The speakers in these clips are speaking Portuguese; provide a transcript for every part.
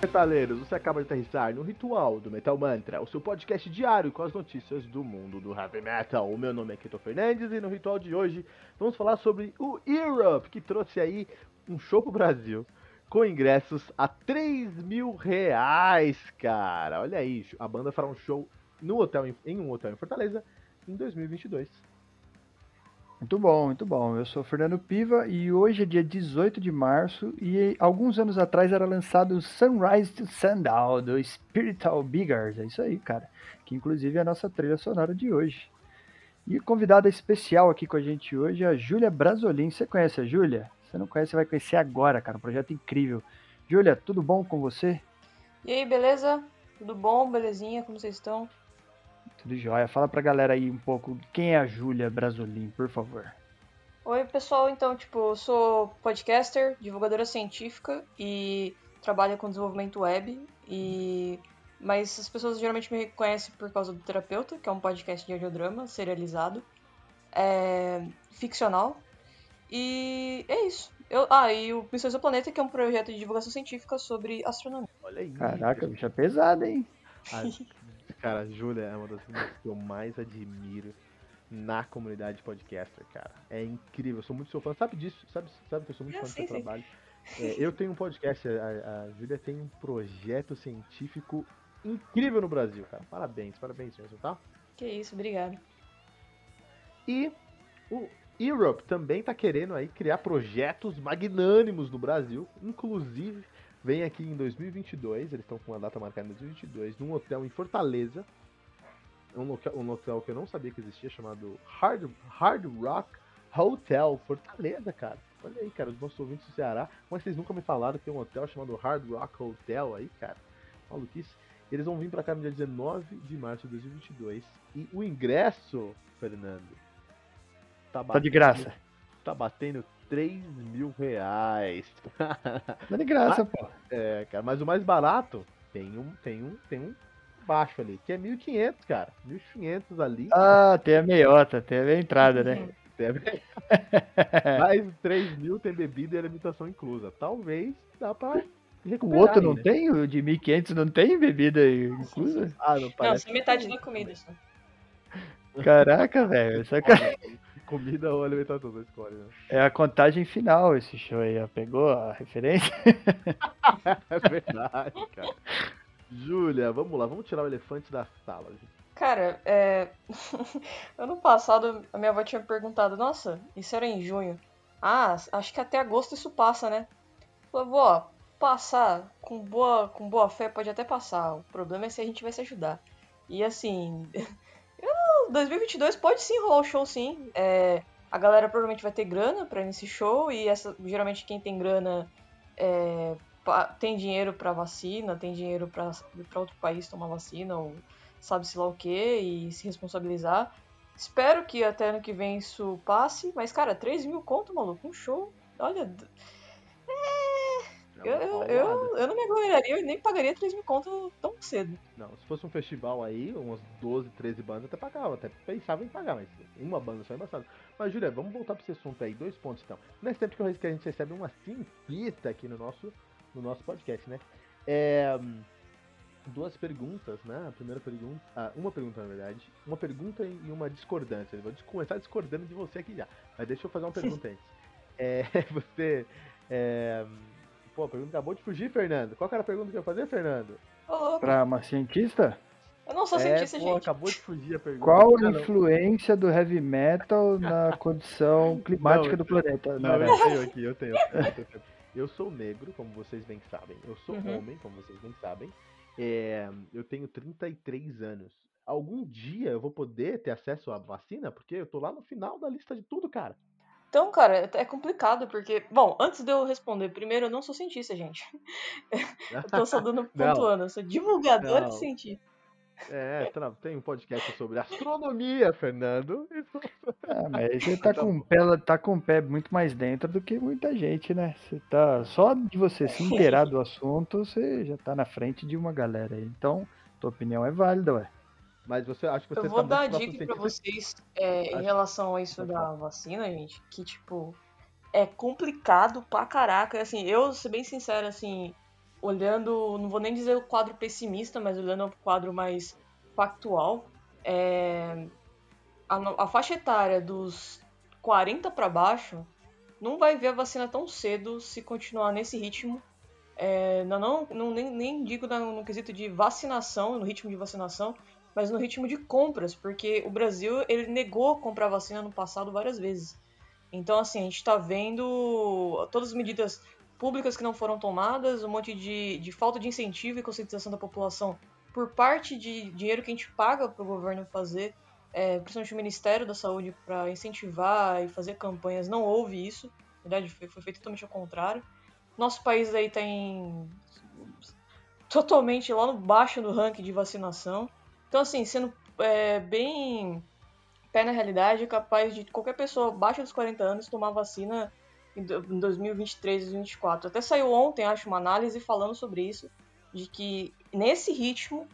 Metaleiros, você acaba de aterrissar no Ritual do Metal Mantra, o seu podcast diário com as notícias do mundo do heavy metal. O meu nome é Keto Fernandes e no Ritual de hoje vamos falar sobre o Europe, que trouxe aí um show pro Brasil com ingressos a 3 mil reais, cara. Olha aí, a banda fará um show no hotel, em um hotel em Fortaleza em 2022. Muito bom, muito bom. Eu sou Fernando Piva e hoje é dia 18 de março e alguns anos atrás era lançado o Sunrise to Sundown do Spiritual Biggers. É isso aí, cara. Que inclusive é a nossa trilha sonora de hoje. E convidada especial aqui com a gente hoje é a Júlia Brasolin. Você conhece a Júlia? Você não conhece, vai conhecer agora, cara. Um projeto incrível. Júlia, tudo bom com você? E aí, beleza? Tudo bom? Belezinha? Como vocês estão? Tudo jóia. Fala pra galera aí um pouco quem é a Júlia Brasolim, por favor. Oi, pessoal. Então, tipo, eu sou podcaster, divulgadora científica e trabalho com desenvolvimento web. E mas as pessoas geralmente me reconhecem por causa do Terapeuta, que é um podcast de audiodrama serializado, é ficcional. E é isso. Eu, ah, e o Missões do Planeta, que é um projeto de divulgação científica sobre astronomia. Olha aí. Caraca, bicha pesada, hein? Ah, Cara, a Júlia é uma das pessoas que eu mais admiro na comunidade podcaster, cara. É incrível, eu sou muito seu fã. Sabe disso? Sabe, sabe que eu sou muito fã do seu trabalho? É, eu tenho um podcast, a, a Júlia tem um projeto científico incrível no Brasil, cara. Parabéns, parabéns mesmo, tá? Que isso, obrigado. E o Europe também tá querendo aí criar projetos magnânimos no Brasil, inclusive Vem aqui em 2022, eles estão com uma data marcada em 2022, num hotel em Fortaleza. Um, local, um hotel que eu não sabia que existia, chamado Hard, Hard Rock Hotel Fortaleza, cara. Olha aí, cara, os nossos ouvintes do Ceará. Mas vocês nunca me falaram que tem um hotel chamado Hard Rock Hotel aí, cara? Maluquice. Eles vão vir pra cá no dia 19 de março de 2022. E o ingresso, Fernando. Tá, tá de graça. Tá batendo 3 mil reais. Não é de graça, mas, pô. É, cara, mas o mais barato tem um, tem um, tem um baixo ali, que é 1.500, cara. 1.500 ali. Ah, tem a meiota, tem a entrada, né? Tem a... mais 3 mil tem bebida e alimentação inclusa. Talvez dá pra o outro não né? tem? O de 1.500 não tem bebida inclusa? Ah, não parece. Não, só metade da comida só. Caraca, velho. Sacanagem. Comida ou alimentação, você escolhe, né? É a contagem final esse show aí, ó. Pegou a referência? é verdade, cara. Júlia, vamos lá, vamos tirar o elefante da sala. Cara, é... ano passado a minha avó tinha perguntado, nossa, isso era em junho. Ah, acho que até agosto isso passa, né? Falei, vó, passar com boa, com boa fé pode até passar. O problema é se a gente vai se ajudar. E assim, 2022 pode sim rolar o show, sim. É, a galera provavelmente vai ter grana ir nesse show e essa, geralmente quem tem grana é, tem dinheiro para vacina, tem dinheiro para outro país tomar vacina ou sabe-se lá o que e se responsabilizar. Espero que até ano que vem isso passe, mas cara, 3 mil conto, maluco, um show. Olha. É eu, eu, eu, eu, não me aglomeraria, eu nem pagaria 3 mil conto tão cedo. Não, se fosse um festival aí, umas 12, 13 bandas, até pagava, até pensava em pagar, mas uma banda só é embaçado. Mas, Julia, vamos voltar para esse assunto aí, dois pontos então. Nesse tempo que a gente recebe uma simpita aqui no nosso, no nosso podcast, né? É, duas perguntas, né? A primeira pergunta, ah, uma pergunta na verdade, uma pergunta e uma discordância. Eu vou começar discordando de você aqui já, mas deixa eu fazer uma pergunta antes. É, você é, Pô, a pergunta acabou de fugir, Fernando. Qual era a pergunta que eu ia fazer, Fernando? Oh. Pra uma cientista? Eu não sou é, cientista, pô, gente. acabou de fugir a pergunta. Qual a influência do heavy metal na condição climática não, do planeta? Não, eu tenho aqui, eu tenho. Eu sou negro, como vocês bem sabem. Eu sou uhum. homem, como vocês bem sabem. É, eu tenho 33 anos. Algum dia eu vou poder ter acesso à vacina? Porque eu tô lá no final da lista de tudo, cara. Então, cara, é complicado porque. Bom, antes de eu responder, primeiro, eu não sou cientista, gente. eu tô só dando pontuando, eu sou divulgadora não. de cientista. É, tem um podcast sobre astronomia, Fernando. É, mas você tá, tá com, pé, tá com o pé muito mais dentro do que muita gente, né? Você tá. Só de você se inteirar do assunto, você já tá na frente de uma galera aí. Então, tua opinião é válida, ué. Mas você acha que você Eu vou tá dar a dica pra vocês é, em relação a isso da vacina, gente, que tipo é complicado pra caraca. Assim, eu, ser bem sincero, assim, olhando, não vou nem dizer o quadro pessimista, mas olhando o quadro mais factual, é, a, a faixa etária dos 40 para baixo não vai ver a vacina tão cedo se continuar nesse ritmo. É, não, não, não nem, nem, digo no, no, quesito de vacinação, no ritmo de vacinação, mas no ritmo de compras, porque o Brasil ele negou comprar vacina no passado várias vezes. Então, assim, a gente está vendo todas as medidas públicas que não foram tomadas, um monte de, de falta de incentivo e conscientização da população por parte de dinheiro que a gente paga para o governo fazer, é, principalmente o Ministério da Saúde, para incentivar e fazer campanhas. Não houve isso, na verdade, foi, foi feito totalmente ao contrário. Nosso país aí tem totalmente lá no baixo do ranking de vacinação. Então, assim, sendo é, bem pé na realidade, é capaz de qualquer pessoa abaixo dos 40 anos tomar vacina em 2023 2024. Até saiu ontem, acho, uma análise falando sobre isso, de que nesse ritmo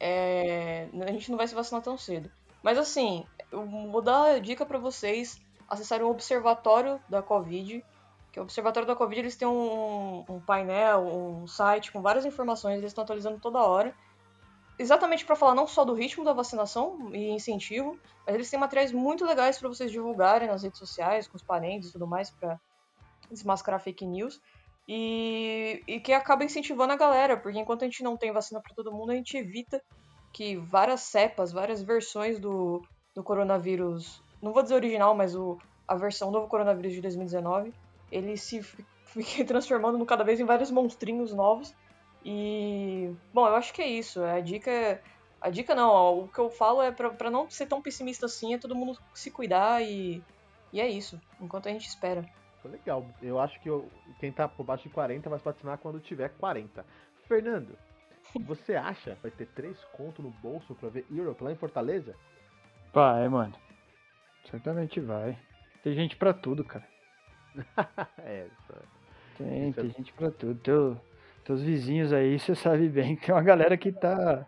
é, a gente não vai se vacinar tão cedo. Mas assim, eu vou dar a dica para vocês acessarem o Observatório da Covid, que é o Observatório da Covid eles têm um, um painel, um site com várias informações, eles estão atualizando toda hora exatamente para falar não só do ritmo da vacinação e incentivo, mas eles têm materiais muito legais para vocês divulgarem nas redes sociais, com os parentes e tudo mais, para desmascarar fake news. E, e que acaba incentivando a galera, porque enquanto a gente não tem vacina para todo mundo, a gente evita que várias cepas, várias versões do, do coronavírus, não vou dizer original, mas o, a versão novo coronavírus de 2019, ele se fique transformando cada vez em vários monstrinhos novos e, bom, eu acho que é isso. A dica. A dica não, ó, o que eu falo é pra, não ser tão pessimista assim, é todo mundo se cuidar e. E é isso, enquanto a gente espera. Legal. Eu acho que eu, quem tá por baixo de 40 vai patinar quando tiver 40. Fernando, você acha que vai ter 3 conto no bolso pra ver Europe lá em Fortaleza? Vai, mano. Certamente vai. Tem gente pra tudo, cara. é, só... Tem, tem é... gente pra tudo. Teu, teus vizinhos aí, você sabe bem que tem uma galera que tá,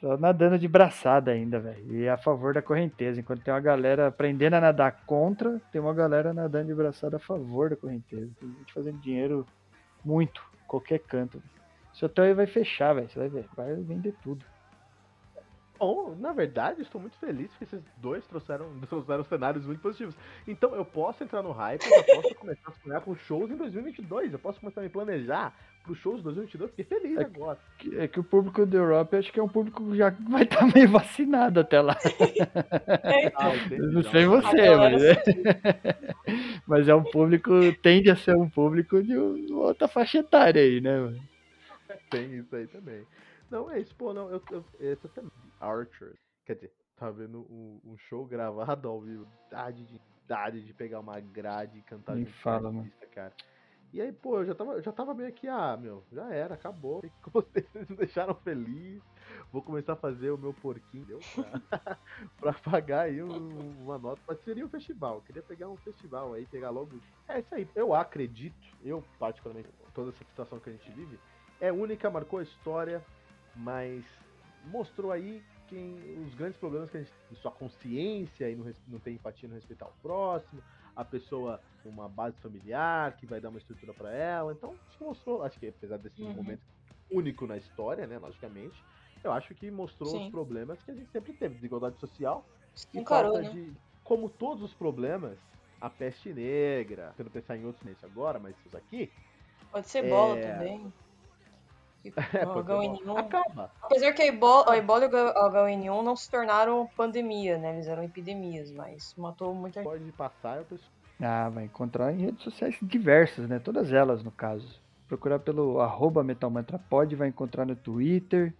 tá nadando de braçada ainda, velho. E é a favor da correnteza. Enquanto tem uma galera aprendendo a nadar contra, tem uma galera nadando de braçada a favor da correnteza. Tem gente fazendo dinheiro muito, qualquer canto. Seu hotel aí vai fechar, velho. Você vai ver. Vai vender tudo. Bom, na verdade, estou muito feliz que esses dois trouxeram, trouxeram cenários muito positivos. Então, eu posso entrar no hype, eu posso começar a sonhar com shows em 2022. Eu posso começar a me planejar para os shows de 2022. Fiquei feliz é agora. Que, é que o público da Europa, acho que é um público que já vai estar tá meio vacinado até lá. É, então. ah, não sei você, mas é... mas é um público, tende a ser um público de outra faixa etária aí, né? Mano? Tem isso aí também. Não, é isso, pô, não, eu, eu essa também. Archer. Quer dizer, tá vendo um, um show gravado ao vivo. Idade de, idade de pegar uma grade e cantar Me fala, mano. cara. E aí, pô, eu já tava, já tava meio aqui, ah, meu, já era, acabou. Vocês me deixaram feliz. Vou começar a fazer o meu porquinho, deu? Pra, pra pagar aí um, uma nota. Mas seria um festival. Eu queria pegar um festival aí, pegar logo. É isso aí. Eu acredito, eu particularmente, toda essa situação que a gente vive, é única, marcou a história, mas mostrou aí quem, os grandes problemas que a gente tem, sua consciência e não, não tem empatia no respeitar o próximo, a pessoa uma base familiar que vai dar uma estrutura para ela. Então, que mostrou, acho que apesar desse uhum. momento único na história, né, logicamente, eu acho que mostrou Sim. os problemas que a gente sempre teve, desigualdade social e falta né? de, como todos os problemas, a peste negra, tentando pensar em outros nesse agora, mas isso aqui Pode ser bola é... também. É, H1N1. Acaba. Apesar que a ebola, a ebola e o H1N1 não se tornaram pandemia, né? Eles eram epidemias, mas matou muita gente. Pode passar, eu tô... Ah, vai encontrar em redes sociais diversas, né? Todas elas, no caso. Procurar pelo arroba metalmantrapod, vai encontrar no Twitter,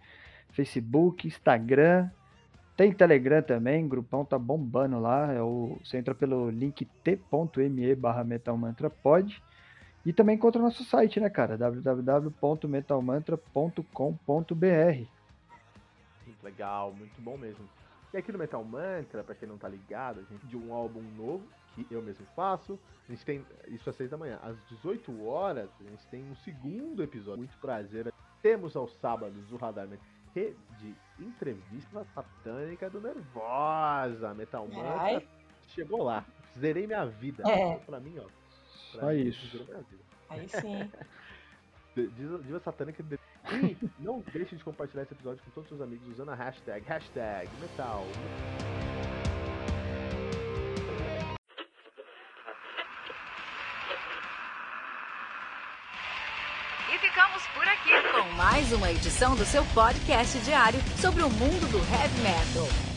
Facebook, Instagram. Tem Telegram também, o grupão tá bombando lá. É o, você entra pelo link t.me barra metalmantrapod. E também encontra o nosso site, né, cara? www.metalmantra.com.br. Legal, muito bom mesmo. E aqui no Metal Mantra, pra quem não tá ligado, a gente de um álbum novo que eu mesmo faço. A gente tem isso às 6 da manhã. Às 18 horas, a gente tem um segundo episódio. Muito prazer. Temos aos sábados o Radar de entrevista satânica do Nervosa. Metal Mantra Ai. chegou lá. Zerei minha vida. É. Pra mim, ó. Só isso. Aí sim. Diva, diva satânica. De... E não deixe de compartilhar esse episódio com todos os seus amigos usando a hashtag, hashtag metal. E ficamos por aqui com mais uma edição do seu podcast diário sobre o mundo do heavy metal.